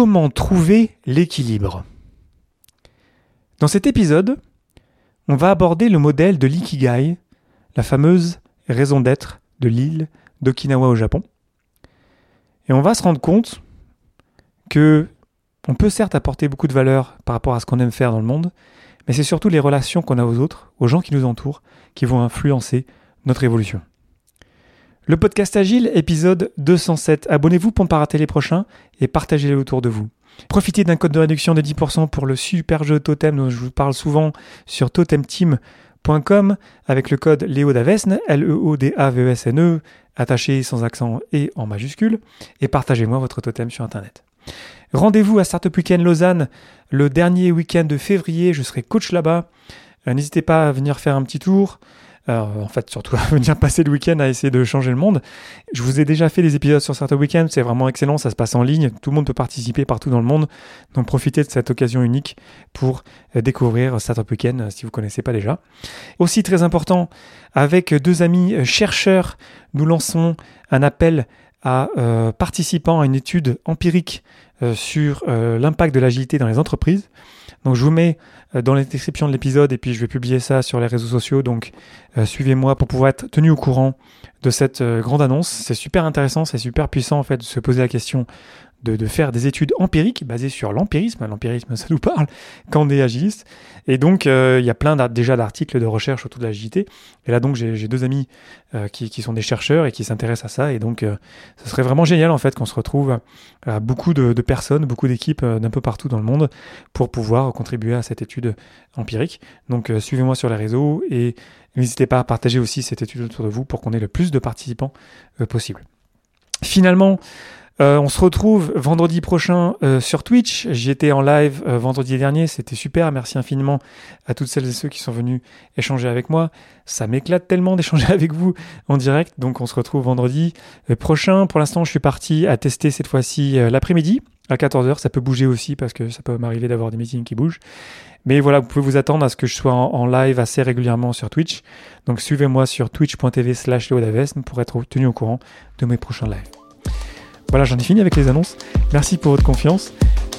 Comment trouver l'équilibre Dans cet épisode, on va aborder le modèle de l'ikigai, la fameuse raison d'être de l'île d'Okinawa au Japon. Et on va se rendre compte que on peut certes apporter beaucoup de valeur par rapport à ce qu'on aime faire dans le monde, mais c'est surtout les relations qu'on a aux autres, aux gens qui nous entourent, qui vont influencer notre évolution. Le podcast Agile, épisode 207. Abonnez-vous pour ne pas rater les prochains et partagez-les autour de vous. Profitez d'un code de réduction de 10% pour le super jeu Totem dont je vous parle souvent sur totemteam.com avec le code LEODAVESN, L-E-O-D-A-V-E-S-N-E, e, attaché sans accent et en majuscule, et partagez-moi votre totem sur Internet. Rendez-vous à Startup Weekend Lausanne le dernier week-end de février, je serai coach là-bas. Euh, n'hésitez pas à venir faire un petit tour. En fait, surtout à venir passer le week-end à essayer de changer le monde. Je vous ai déjà fait des épisodes sur certains week-ends, c'est vraiment excellent, ça se passe en ligne, tout le monde peut participer partout dans le monde. Donc profitez de cette occasion unique pour euh, découvrir Startup Weekend euh, si vous ne connaissez pas déjà. Aussi très important, avec deux amis euh, chercheurs, nous lançons un appel à participants à une étude empirique sur l'impact de l'agilité dans les entreprises. Donc je vous mets euh, dans la description de l'épisode et puis je vais publier ça sur les réseaux sociaux. Donc euh, suivez-moi pour pouvoir être tenu au courant de cette euh, grande annonce. C'est super intéressant, c'est super puissant en fait de se poser la question de, faire des études empiriques basées sur l'empirisme. L'empirisme, ça nous parle quand on est agiliste. Et donc, il y a plein d'articles de recherche autour de l'agilité. Et là, donc, j'ai deux amis qui, qui, sont des chercheurs et qui s'intéressent à ça. Et donc, ce serait vraiment génial, en fait, qu'on se retrouve à beaucoup de, de personnes, beaucoup d'équipes d'un peu partout dans le monde pour pouvoir contribuer à cette étude empirique. Donc, suivez-moi sur les réseaux et N'hésitez pas à partager aussi cette étude autour de vous pour qu'on ait le plus de participants euh, possible. Finalement, euh, on se retrouve vendredi prochain euh, sur Twitch. J'étais en live vendredi dernier, c'était super. Merci infiniment à toutes celles et ceux qui sont venus échanger avec moi. Ça m'éclate tellement d'échanger avec vous en direct. Donc on se retrouve vendredi prochain. Pour l'instant, je suis parti à tester cette fois-ci l'après-midi à 14h. Ça peut bouger aussi parce que ça peut m'arriver d'avoir des meetings qui bougent. Mais voilà, vous pouvez vous attendre à ce que je sois en, live assez régulièrement sur Twitch. Donc suivez-moi sur twitch.tv slash pour être tenu au courant de mes prochains lives. Voilà, j'en ai fini avec les annonces. Merci pour votre confiance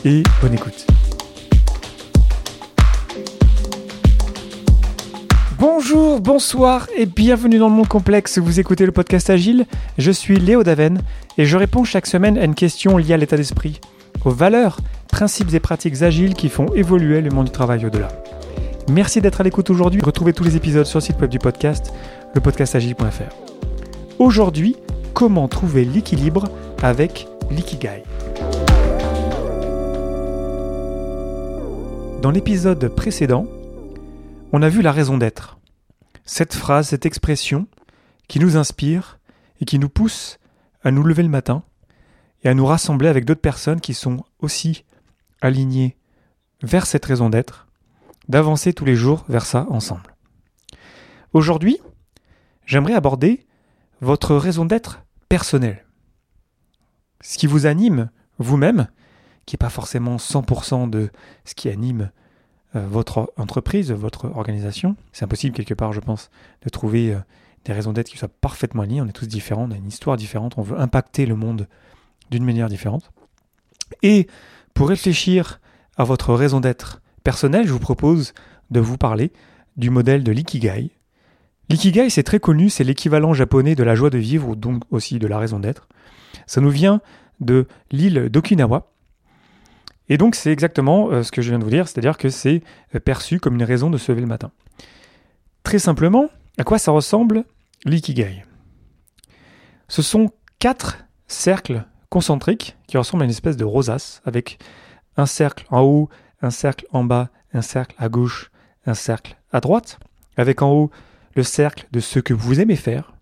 et bonne écoute. Bonjour, bonsoir et bienvenue dans le monde complexe. Vous écoutez le podcast Agile. Je suis Léo Daven et je réponds chaque semaine à une question liée à l'état d'esprit, aux valeurs principes et pratiques agiles qui font évoluer le monde du travail au-delà. Merci d'être à l'écoute aujourd'hui. Retrouvez tous les épisodes sur le site web du podcast, lepodcastagile.fr. Aujourd'hui, comment trouver l'équilibre avec l'ikigai. Dans l'épisode précédent, on a vu la raison d'être. Cette phrase, cette expression qui nous inspire et qui nous pousse à nous lever le matin et à nous rassembler avec d'autres personnes qui sont aussi alignés vers cette raison d'être, d'avancer tous les jours vers ça ensemble. Aujourd'hui, j'aimerais aborder votre raison d'être personnelle. Ce qui vous anime vous-même, qui n'est pas forcément 100% de ce qui anime euh, votre entreprise, votre organisation. C'est impossible quelque part, je pense, de trouver euh, des raisons d'être qui soient parfaitement alignées. On est tous différents, on a une histoire différente, on veut impacter le monde d'une manière différente. Et pour réfléchir à votre raison d'être personnelle, je vous propose de vous parler du modèle de l'ikigai. L'ikigai, c'est très connu, c'est l'équivalent japonais de la joie de vivre, ou donc aussi de la raison d'être. Ça nous vient de l'île d'Okinawa. Et donc c'est exactement euh, ce que je viens de vous dire, c'est-à-dire que c'est euh, perçu comme une raison de se lever le matin. Très simplement, à quoi ça ressemble l'ikigai? Ce sont quatre cercles concentrique qui ressemble à une espèce de rosace avec un cercle en haut, un cercle en bas, un cercle à gauche, un cercle à droite, avec en haut le cercle de ce que vous aimez faire,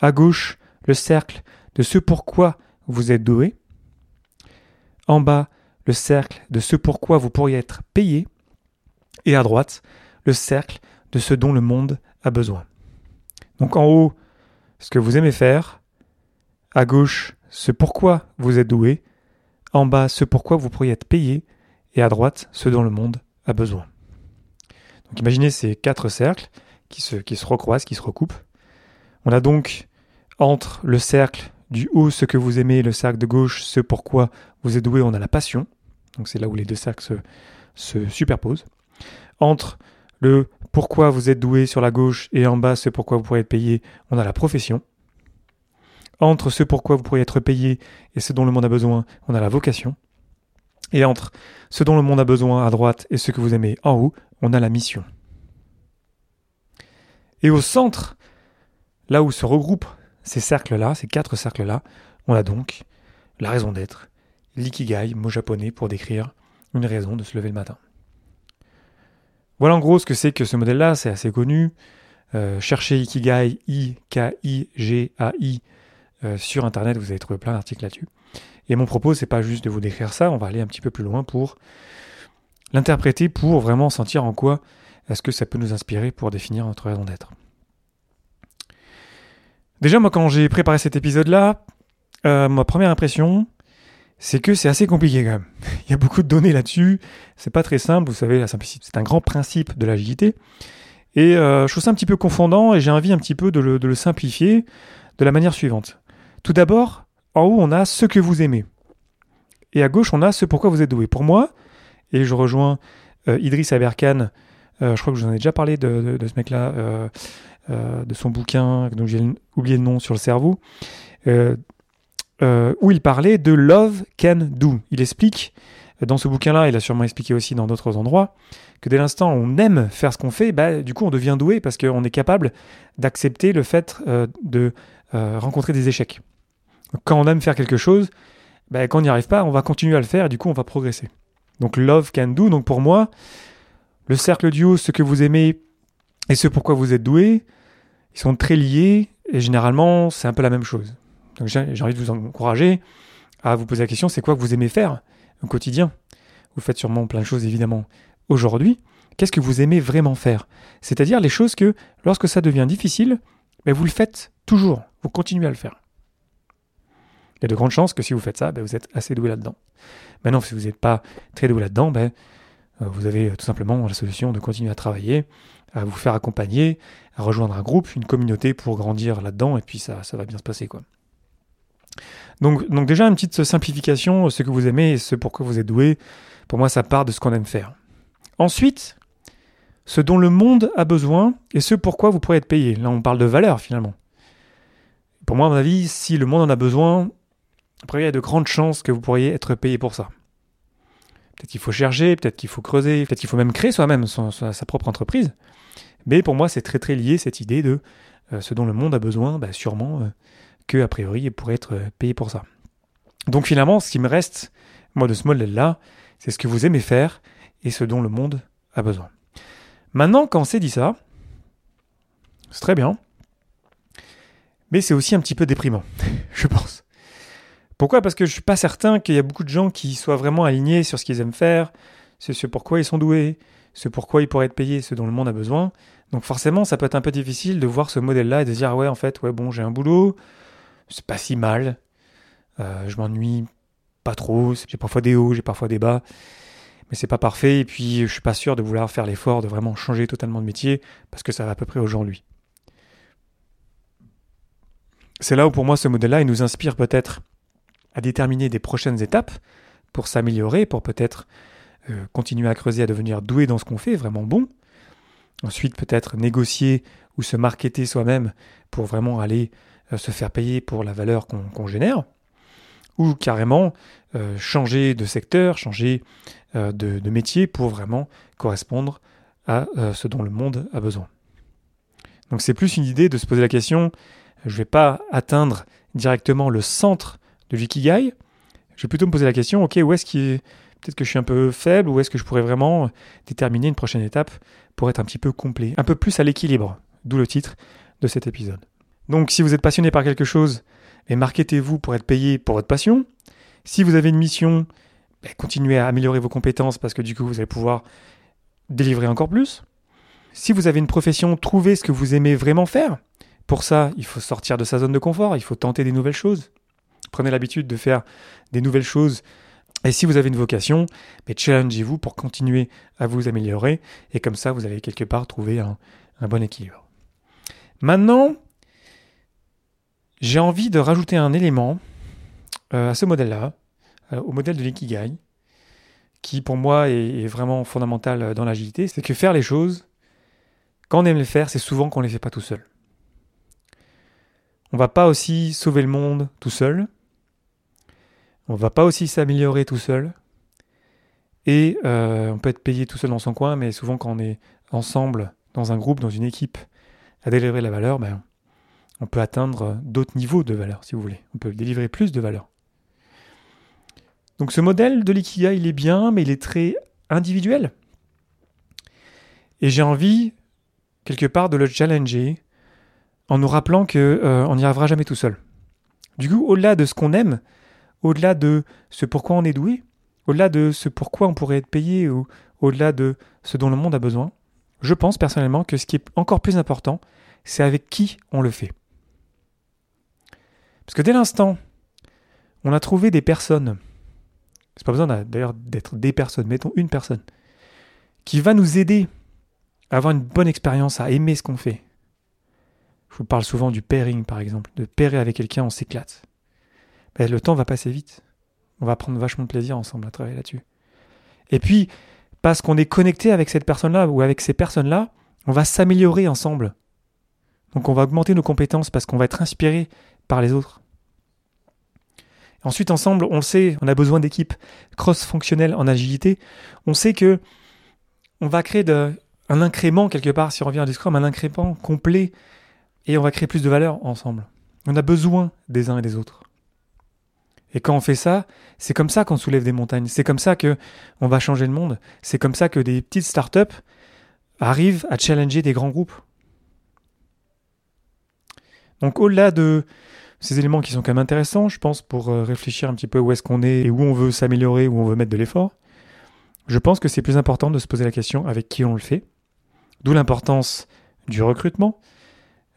à gauche le cercle de ce pourquoi vous êtes doué, en bas le cercle de ce pourquoi vous pourriez être payé, et à droite le cercle de ce dont le monde a besoin. Donc en haut, ce que vous aimez faire, à gauche, ce pourquoi vous êtes doué, en bas ce pourquoi vous pourriez être payé, et à droite ce dont le monde a besoin. Donc imaginez ces quatre cercles qui se, qui se recroisent, qui se recoupent. On a donc entre le cercle du haut, ce que vous aimez, le cercle de gauche, ce pourquoi vous êtes doué, on a la passion. Donc c'est là où les deux cercles se, se superposent. Entre le pourquoi vous êtes doué sur la gauche et en bas ce pourquoi vous pourriez être payé, on a la profession. Entre ce pourquoi vous pourriez être payé et ce dont le monde a besoin, on a la vocation. Et entre ce dont le monde a besoin à droite et ce que vous aimez en haut, on a la mission. Et au centre, là où se regroupent ces cercles-là, ces quatre cercles-là, on a donc la raison d'être, l'ikigai, mot japonais pour décrire une raison de se lever le matin. Voilà en gros ce que c'est que ce modèle-là, c'est assez connu. Euh, cherchez Ikigai, I-K-I-G-A-I euh, sur Internet, vous allez trouver plein d'articles là-dessus. Et mon propos, c'est pas juste de vous décrire ça, on va aller un petit peu plus loin pour l'interpréter, pour vraiment sentir en quoi est-ce que ça peut nous inspirer pour définir notre raison d'être. Déjà, moi, quand j'ai préparé cet épisode-là, euh, ma première impression, c'est que c'est assez compliqué quand même. Il y a beaucoup de données là-dessus, c'est pas très simple, vous savez, la simplicité, c'est un grand principe de l'agilité. Et euh, je trouve ça un petit peu confondant et j'ai envie un petit peu de le, simplifier de la manière suivante. Tout d'abord, en haut, on a ce que vous aimez. Et à gauche, on a ce pourquoi vous êtes doué. Pour moi, et je rejoins euh, Idriss Aberkan, je crois que je vous en ai déjà parlé de, ce mec-là, euh, de son bouquin, dont j'ai oublié le nom sur le cerveau, euh, euh, où il parlait de Love Can Do. Il explique, dans ce bouquin-là, il a sûrement expliqué aussi dans d'autres endroits, que dès l'instant où on aime faire ce qu'on fait, bah, du coup on devient doué parce qu'on est capable d'accepter le fait de rencontrer des échecs. Quand on aime faire quelque chose, bah, quand on n'y arrive pas, on va continuer à le faire et du coup on va progresser. Donc Love Can Do, donc pour moi, le cercle du haut, ce que vous aimez et ce pourquoi vous êtes doué, ils sont très liés et généralement c'est un peu la même chose. Donc j'ai envie de vous encourager à vous poser la question, c'est quoi que vous aimez faire au quotidien? Vous faites sûrement plein de choses évidemment aujourd'hui. Qu'est-ce que vous aimez vraiment faire? C'est-à-dire les choses que lorsque ça devient difficile, vous le faites toujours, vous continuez à le faire. Il y a de grandes chances que si vous faites ça, ben vous êtes assez doué là-dedans. Maintenant, si vous n'êtes pas très doué là-dedans, ben, vous avez tout simplement la solution de continuer à travailler, à vous faire accompagner, à rejoindre un groupe, une communauté pour grandir là-dedans, et puis ça, ça va bien se passer. quoi. Donc, donc déjà, une petite simplification, ce que vous aimez et ce pourquoi vous êtes doué, pour moi, ça part de ce qu'on aime faire. Ensuite, ce dont le monde a besoin et ce pourquoi vous pourrez être payé. Là, on parle de valeur finalement. Pour moi, à mon avis, si le monde en a besoin, après, il y a de grandes chances que vous pourriez être payé pour ça. Peut-être qu'il faut chercher, peut-être qu'il faut creuser, peut-être qu'il faut même créer soi-même sa propre entreprise. Mais pour moi, c'est très très lié cette idée de euh, ce dont le monde a besoin, bah, sûrement euh, que a priori il pourrait être euh, payé pour ça. Donc finalement, ce qui me reste, moi, de ce modèle-là, c'est ce que vous aimez faire et ce dont le monde a besoin. Maintenant, quand on s'est dit ça, c'est très bien, mais c'est aussi un petit peu déprimant, je pense. Pourquoi? Parce que je suis pas certain qu'il y a beaucoup de gens qui soient vraiment alignés sur ce qu'ils aiment faire, sur ce pourquoi ils sont doués, ce pourquoi ils pourraient être payés, ce dont le monde a besoin. Donc forcément, ça peut être un peu difficile de voir ce modèle-là et de dire ouais, en fait, ouais, bon, j'ai un boulot, c'est pas si mal, euh, je m'ennuie pas trop, j'ai parfois des hauts, j'ai parfois des bas, mais c'est pas parfait. Et puis, je suis pas sûr de vouloir faire l'effort de vraiment changer totalement de métier parce que ça va à peu près aujourd'hui. C'est là où pour moi ce modèle-là, il nous inspire peut-être à déterminer des prochaines étapes pour s'améliorer, pour peut-être euh, continuer à creuser, à devenir doué dans ce qu'on fait, vraiment bon. Ensuite, peut-être négocier ou se marketer soi-même pour vraiment aller euh, se faire payer pour la valeur qu'on génère. Ou carrément euh, changer de secteur, changer de, de, métier pour vraiment correspondre à ce dont le monde a besoin. Donc c'est plus une idée de se poser la question, je ne vais pas atteindre directement le centre de. Je vais plutôt me poser la question, ok, où est-ce peut-être que je suis un peu faible ou est-ce que je pourrais vraiment déterminer une prochaine étape pour être un petit peu complet, un peu plus à l'équilibre, d'où le titre de cet épisode. Donc si vous êtes passionné par quelque chose, et marketez-vous pour être payé pour votre passion. Si vous avez une mission, ben, continuez à améliorer vos compétences parce que du coup vous allez pouvoir délivrer encore plus. Si vous avez une profession, trouvez ce que vous aimez vraiment faire. Pour ça, il faut sortir de sa zone de confort, il faut tenter des nouvelles choses. Prenez l'habitude de faire des nouvelles choses et si vous avez une vocation, mais challengez-vous pour continuer à vous améliorer et comme ça vous allez quelque part trouver un, bon équilibre. Maintenant, j'ai envie de rajouter un élément euh, à ce modèle-là, euh, au modèle de l'ikigai, qui pour moi est, vraiment fondamental dans l'agilité, c'est que faire les choses, quand on aime les faire, c'est souvent qu'on ne les fait pas tout seul. On va pas aussi sauver le monde tout seul. On va pas aussi s'améliorer tout seul. Et euh, on peut être payé tout seul dans son coin, mais souvent quand on est ensemble, dans un groupe, dans une équipe, à délivrer la valeur, ben, on peut atteindre d'autres niveaux de valeur, si vous voulez. On peut délivrer plus de valeur. Donc ce modèle de l'ikigai, il est bien, mais il est très individuel. Et j'ai envie, quelque part, de le challenger en nous rappelant qu'on euh, n'y arrivera jamais tout seul. Du coup, au-delà de ce qu'on aime, au-delà de ce pourquoi on est doué, au-delà de ce pourquoi on pourrait être payé ou au-delà de ce dont le monde a besoin, je pense personnellement que ce qui est encore plus important, c'est avec qui on le fait. Parce que dès l'instant, on a trouvé des personnes, c'est pas besoin d'ailleurs d'être des personnes, mettons une personne, qui va nous aider à avoir une bonne expérience, à aimer ce qu'on fait. Je vous parle souvent du pairing par exemple, de pairer avec quelqu'un, on s'éclate. Ben, le temps va passer vite. On va prendre vachement de plaisir ensemble à travailler là-dessus. Et puis, parce qu'on est connecté avec cette personne-là ou avec ces personnes-là, on va s'améliorer ensemble. Donc on va augmenter nos compétences parce qu'on va être inspiré par les autres. Ensuite, ensemble, on le sait, on a besoin d'équipes cross-fonctionnelles en agilité. On sait que on va créer un incrément quelque part, si on revient à du Scrum, un incrément complet, et on va créer plus de valeur ensemble. On a besoin des uns et des autres. Et quand on fait ça, c'est comme ça qu'on soulève des montagnes. C'est comme ça que on va changer le monde. C'est comme ça que des petites startups arrivent à challenger des grands groupes. Donc au-delà de ces éléments qui sont quand même intéressants, je pense, pour euh, réfléchir un petit peu où est-ce qu'on est et où on veut s'améliorer, où on veut mettre de l'effort, je pense que c'est plus important de se poser la question avec qui on le fait. D'où l'importance du recrutement.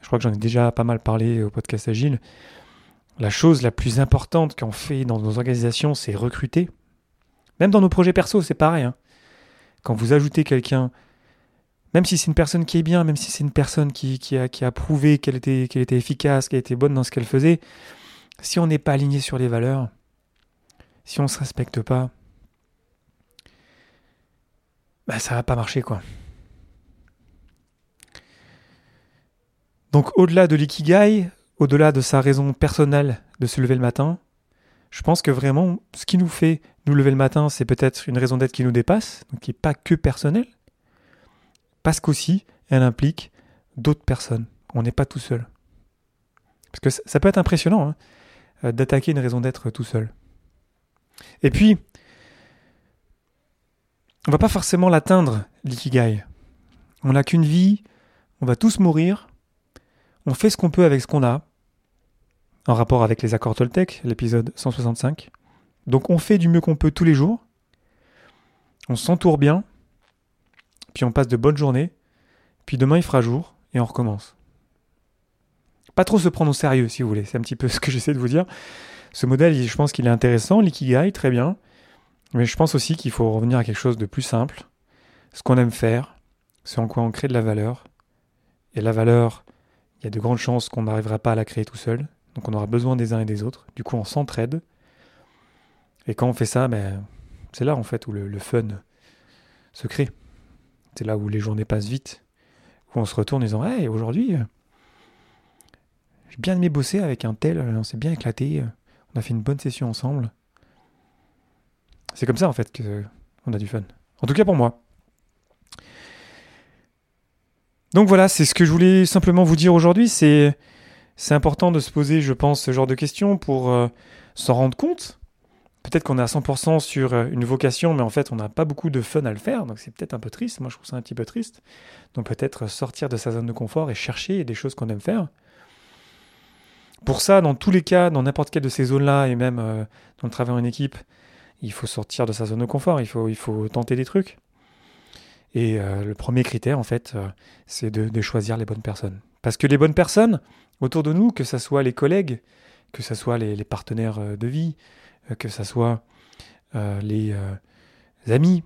Je crois que j'en ai déjà pas mal parlé au podcast Agile. La chose la plus importante qu'on fait dans nos organisations, c'est recruter. Même dans nos projets perso, c'est pareil. Hein. Quand vous ajoutez quelqu'un, même si c'est une personne qui est bien, même si c'est une personne qui, a, prouvé qu'elle était, qu'elle était efficace, qu'elle était bonne dans ce qu'elle faisait, si on n'est pas aligné sur les valeurs, si on ne se respecte pas, bah ça va pas marcher quoi. Donc au-delà de l'ikigai, au-delà de sa raison personnelle de se lever le matin, je pense que vraiment, ce qui nous fait nous lever le matin, c'est peut-être une raison d'être qui nous dépasse, qui n'est pas que personnelle, parce qu'aussi, elle implique d'autres personnes. On n'est pas tout seul. Parce que ça peut être impressionnant hein, euh, d'attaquer une raison d'être tout seul. Et puis, on va pas forcément l'atteindre, l'ikigai. On n'a qu'une vie, on va tous mourir, on fait ce qu'on peut avec ce qu'on a, en rapport avec les accords Toltec, l'épisode 165. Donc on fait du mieux qu'on peut tous les jours, on s'entoure bien, puis on passe de bonnes journées, puis demain il fera jour, et on recommence. Pas trop se prendre au sérieux, si vous voulez, c'est un petit peu ce que j'essaie de vous dire. Ce modèle, je pense qu'il est intéressant, l'ikigai, très bien, mais je pense aussi qu'il faut revenir à quelque chose de plus simple, ce qu'on aime faire, c'est en quoi on crée de la valeur, et la valeur, il y a de grandes chances qu'on n'arrivera pas à la créer tout seul. Donc on aura besoin des uns et des autres. Du coup, on s'entraide. Et quand on fait ça, ben, c'est là en fait où le, fun se crée. C'est là où les journées passent vite. Où on se retourne en disant Hey, aujourd'hui, j'ai bien aimé bosser avec un tel, on s'est bien éclaté, on a fait une bonne session ensemble. C'est comme ça en fait qu'on a du fun. En tout cas pour moi. Donc voilà, c'est ce que je voulais simplement vous dire aujourd'hui. C'est important de se poser, je pense, ce genre de questions pour euh, s'en rendre compte. Peut-être qu'on est à 100% sur euh, une vocation, mais en fait, on n'a pas beaucoup de fun à le faire, donc c'est peut-être un peu triste. Moi, je trouve ça un petit peu triste. Donc peut-être sortir de sa zone de confort et chercher des choses qu'on aime faire. Pour ça, dans tous les cas, dans n'importe quelle de ces zones-là, et même euh, dans le travail en équipe, il faut sortir de sa zone de confort, il faut tenter des trucs. Et euh, le premier critère, en fait, euh, c'est de, choisir les bonnes personnes. Parce que les bonnes personnes autour de nous, que ce soit les collègues, que ce soit les, partenaires euh, de vie, que ce soit les amis,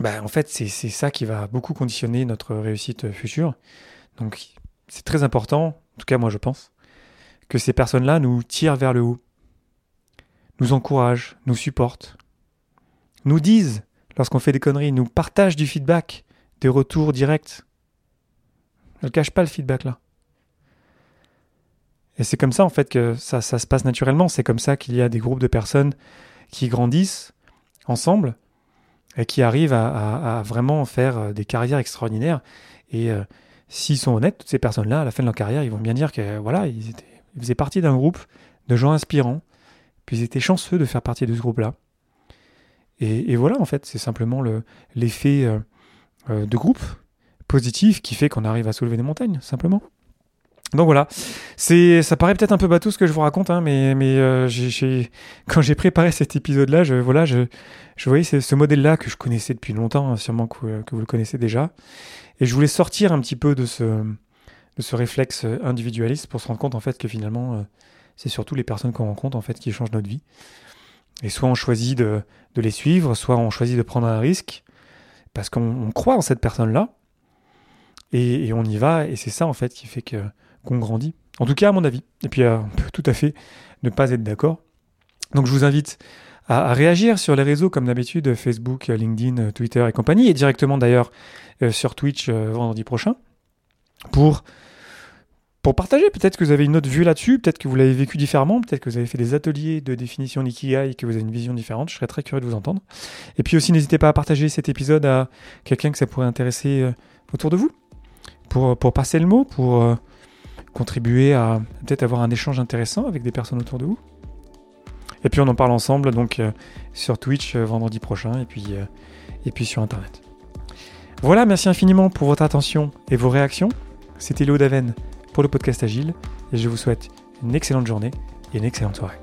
bah, en fait, c'est ça qui va beaucoup conditionner notre réussite future. Donc, c'est très important, en tout cas, moi, je pense, que ces personnes-là nous tirent vers le haut, nous encouragent, nous supportent, nous disent lorsqu'on fait des conneries, nous partagent du feedback, des retours directs. Elle cache pas le feedback là. Et c'est comme ça en fait que ça, ça se passe naturellement. C'est comme ça qu'il y a des groupes de personnes qui grandissent ensemble et qui arrivent à, vraiment faire euh, des carrières extraordinaires. Et euh, s'ils sont honnêtes, toutes ces personnes-là, à la fin de leur carrière, ils vont bien dire que voilà, ils, étaient, ils faisaient partie d'un groupe de gens inspirants, puis ils étaient chanceux de faire partie de ce groupe-là. Et, voilà, en fait, c'est simplement l'effet euh, de groupe positif qui fait qu'on arrive à soulever des montagnes, simplement. Donc voilà, c'est ça paraît peut-être un peu bateau ce que je vous raconte, hein, mais mais euh, quand j'ai préparé cet épisode-là, je voilà, je, je voyais ce, modèle-là que je connaissais depuis longtemps, hein, sûrement que, vous le connaissez déjà, et je voulais sortir un petit peu de ce de ce réflexe individualiste pour se rendre compte en fait que finalement euh, c'est surtout les personnes qu'on rencontre en fait qui changent notre vie. Et soit on choisit de, de les suivre, soit on choisit de prendre un risque parce qu'on croit en cette personne-là et, on y va et c'est ça en fait qui fait que qu'on grandit. En tout cas, à mon avis. Et puis, euh, on peut tout à fait ne pas être d'accord. Donc, je vous invite à, réagir sur les réseaux, comme d'habitude, Facebook, LinkedIn, Twitter et compagnie, et directement d'ailleurs euh, sur Twitch euh, vendredi prochain, pour, pour partager. Peut-être que vous avez une autre vue là-dessus, peut-être que vous l'avez vécu différemment, peut-être que vous avez fait des ateliers de définition d'Ikigai et que vous avez une vision différente. Je serais très curieux de vous entendre. Et puis aussi, n'hésitez pas à partager cet épisode à quelqu'un que ça pourrait intéresser autour de vous, pour, pour passer le mot, pour contribuer à peut-être avoir un échange intéressant avec des personnes autour de vous. Et puis on en parle ensemble donc euh, sur Twitch euh, vendredi prochain et puis, euh, et puis sur Internet. Voilà, merci infiniment pour votre attention et vos réactions. C'était Léo Daven pour le podcast Agile et je vous souhaite une excellente journée et une excellente soirée.